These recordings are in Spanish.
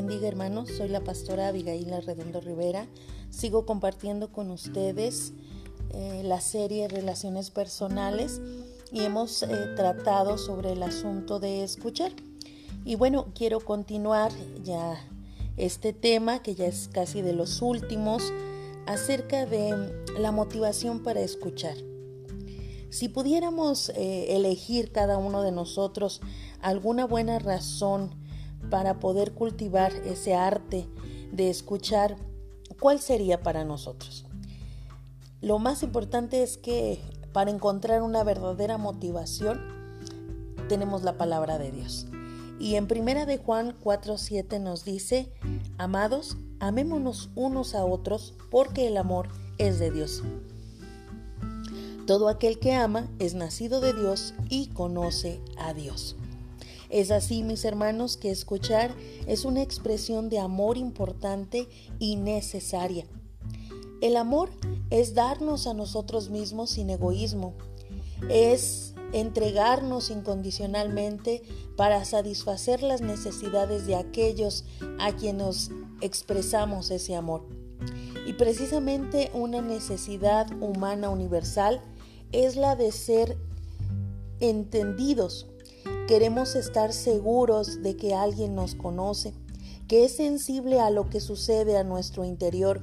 bendiga hermanos, soy la pastora Abigail Redondo Rivera. Sigo compartiendo con ustedes eh, la serie Relaciones Personales y hemos eh, tratado sobre el asunto de escuchar. Y bueno, quiero continuar ya este tema que ya es casi de los últimos acerca de la motivación para escuchar. Si pudiéramos eh, elegir cada uno de nosotros alguna buena razón para poder cultivar ese arte de escuchar, ¿cuál sería para nosotros? Lo más importante es que para encontrar una verdadera motivación tenemos la palabra de Dios. Y en Primera de Juan 4:7 nos dice, "Amados, amémonos unos a otros, porque el amor es de Dios." Todo aquel que ama es nacido de Dios y conoce a Dios. Es así, mis hermanos, que escuchar es una expresión de amor importante y necesaria. El amor es darnos a nosotros mismos sin egoísmo, es entregarnos incondicionalmente para satisfacer las necesidades de aquellos a quienes expresamos ese amor. Y precisamente una necesidad humana universal es la de ser entendidos Queremos estar seguros de que alguien nos conoce, que es sensible a lo que sucede a nuestro interior,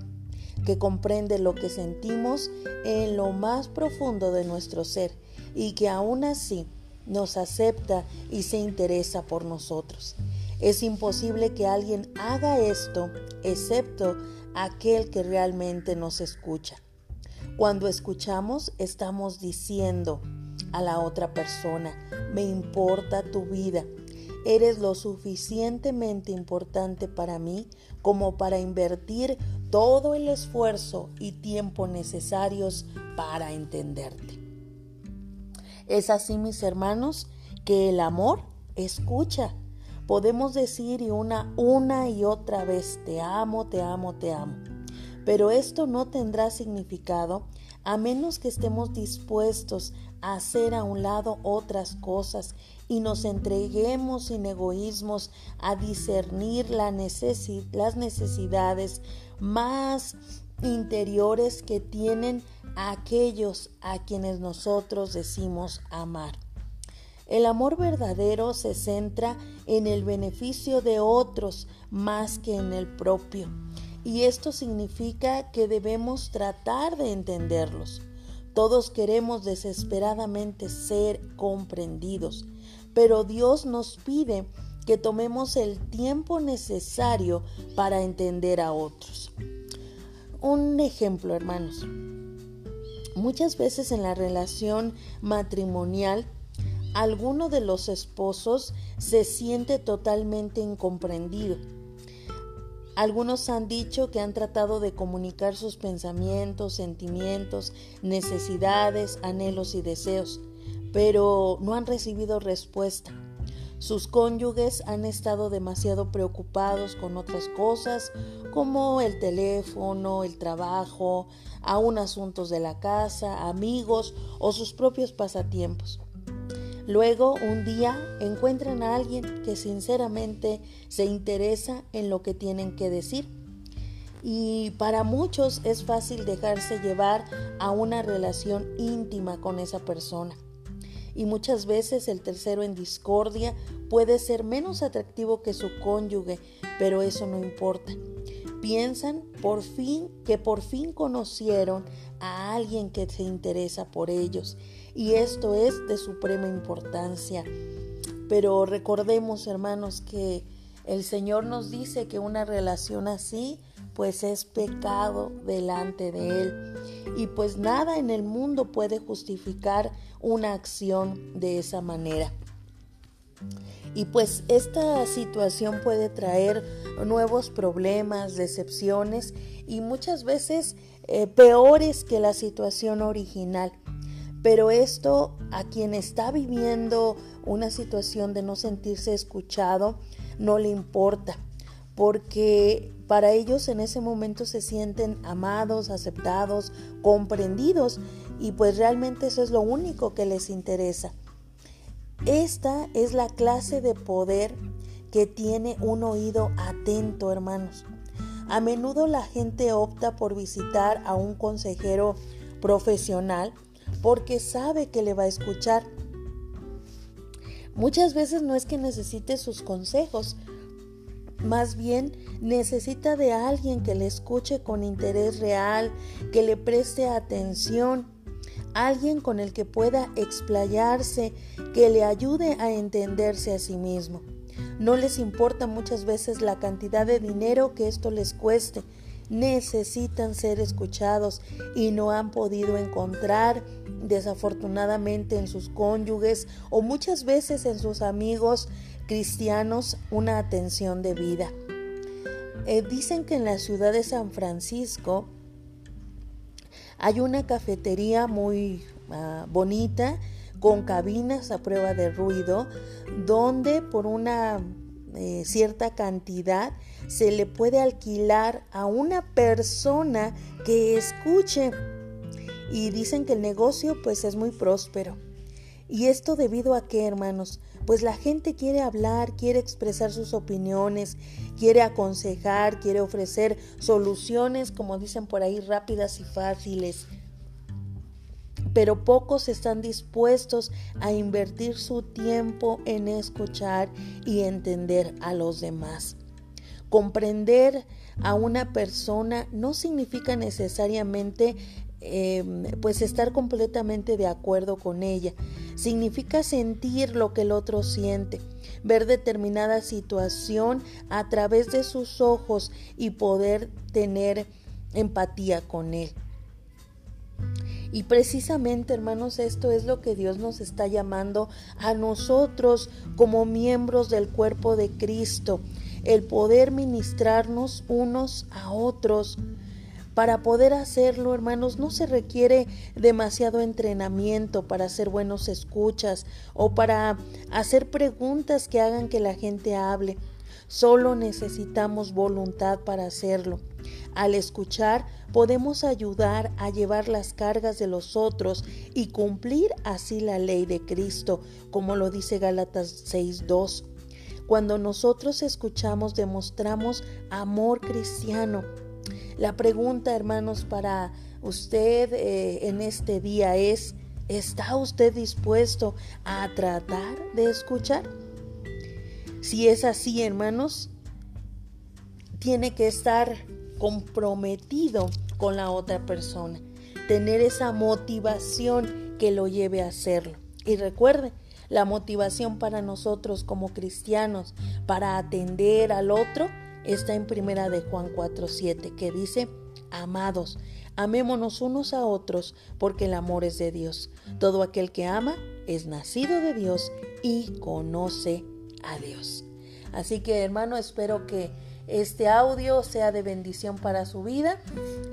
que comprende lo que sentimos en lo más profundo de nuestro ser y que aún así nos acepta y se interesa por nosotros. Es imposible que alguien haga esto excepto aquel que realmente nos escucha. Cuando escuchamos estamos diciendo, a la otra persona. Me importa tu vida. Eres lo suficientemente importante para mí como para invertir todo el esfuerzo y tiempo necesarios para entenderte. Es así, mis hermanos, que el amor escucha. Podemos decir y una una y otra vez te amo, te amo, te amo. Pero esto no tendrá significado a menos que estemos dispuestos a hacer a un lado otras cosas y nos entreguemos sin egoísmos a discernir las necesidades más interiores que tienen aquellos a quienes nosotros decimos amar. El amor verdadero se centra en el beneficio de otros más que en el propio. Y esto significa que debemos tratar de entenderlos. Todos queremos desesperadamente ser comprendidos, pero Dios nos pide que tomemos el tiempo necesario para entender a otros. Un ejemplo, hermanos. Muchas veces en la relación matrimonial, alguno de los esposos se siente totalmente incomprendido algunos han dicho que han tratado de comunicar sus pensamientos, sentimientos, necesidades, anhelos y deseos, pero no han recibido respuesta. Sus cónyuges han estado demasiado preocupados con otras cosas como el teléfono, el trabajo, aún asuntos de la casa, amigos o sus propios pasatiempos. Luego, un día, encuentran a alguien que sinceramente se interesa en lo que tienen que decir. Y para muchos es fácil dejarse llevar a una relación íntima con esa persona. Y muchas veces el tercero en discordia puede ser menos atractivo que su cónyuge, pero eso no importa. Piensan por fin que por fin conocieron a alguien que se interesa por ellos y esto es de suprema importancia. Pero recordemos, hermanos, que el Señor nos dice que una relación así pues es pecado delante de Él. Y pues nada en el mundo puede justificar una acción de esa manera. Y pues esta situación puede traer nuevos problemas, decepciones y muchas veces eh, peores que la situación original. Pero esto a quien está viviendo una situación de no sentirse escuchado no le importa, porque para ellos en ese momento se sienten amados, aceptados, comprendidos y pues realmente eso es lo único que les interesa. Esta es la clase de poder que tiene un oído atento, hermanos. A menudo la gente opta por visitar a un consejero profesional porque sabe que le va a escuchar. Muchas veces no es que necesite sus consejos, más bien necesita de alguien que le escuche con interés real, que le preste atención, alguien con el que pueda explayarse, que le ayude a entenderse a sí mismo. No les importa muchas veces la cantidad de dinero que esto les cueste. Necesitan ser escuchados y no han podido encontrar desafortunadamente en sus cónyuges o muchas veces en sus amigos cristianos una atención de vida. Eh, dicen que en la ciudad de San Francisco hay una cafetería muy ah, bonita con cabinas a prueba de ruido donde por una eh, cierta cantidad se le puede alquilar a una persona que escuche y dicen que el negocio pues es muy próspero. ¿Y esto debido a qué, hermanos? Pues la gente quiere hablar, quiere expresar sus opiniones, quiere aconsejar, quiere ofrecer soluciones, como dicen por ahí, rápidas y fáciles. Pero pocos están dispuestos a invertir su tiempo en escuchar y entender a los demás. Comprender a una persona no significa necesariamente Em, pues estar completamente de acuerdo con ella. Significa sentir lo que el otro siente, ver determinada situación a través de sus ojos y poder tener empatía con él. Y precisamente, hermanos, esto es lo que Dios nos está llamando a nosotros como miembros del cuerpo de Cristo, el poder ministrarnos unos a otros para poder hacerlo, hermanos, no se requiere demasiado entrenamiento para hacer buenos escuchas o para hacer preguntas que hagan que la gente hable. Solo necesitamos voluntad para hacerlo. Al escuchar podemos ayudar a llevar las cargas de los otros y cumplir así la ley de Cristo, como lo dice Gálatas 6.2. Cuando nosotros escuchamos demostramos amor cristiano la pregunta, hermanos, para usted eh, en este día es, ¿está usted dispuesto a tratar de escuchar? Si es así, hermanos, tiene que estar comprometido con la otra persona, tener esa motivación que lo lleve a hacerlo. Y recuerde, la motivación para nosotros como cristianos, para atender al otro, está en primera de Juan 4:7 que dice, "Amados, amémonos unos a otros, porque el amor es de Dios. Todo aquel que ama es nacido de Dios y conoce a Dios." Así que, hermano, espero que este audio sea de bendición para su vida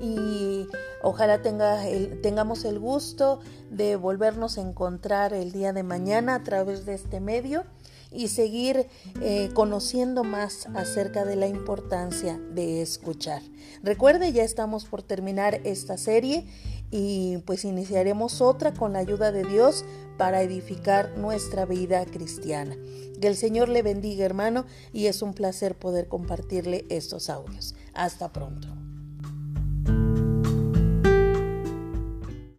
y ojalá tenga tengamos el gusto de volvernos a encontrar el día de mañana a través de este medio y seguir eh, conociendo más acerca de la importancia de escuchar. Recuerde, ya estamos por terminar esta serie y pues iniciaremos otra con la ayuda de Dios para edificar nuestra vida cristiana. Que el Señor le bendiga hermano y es un placer poder compartirle estos audios. Hasta pronto.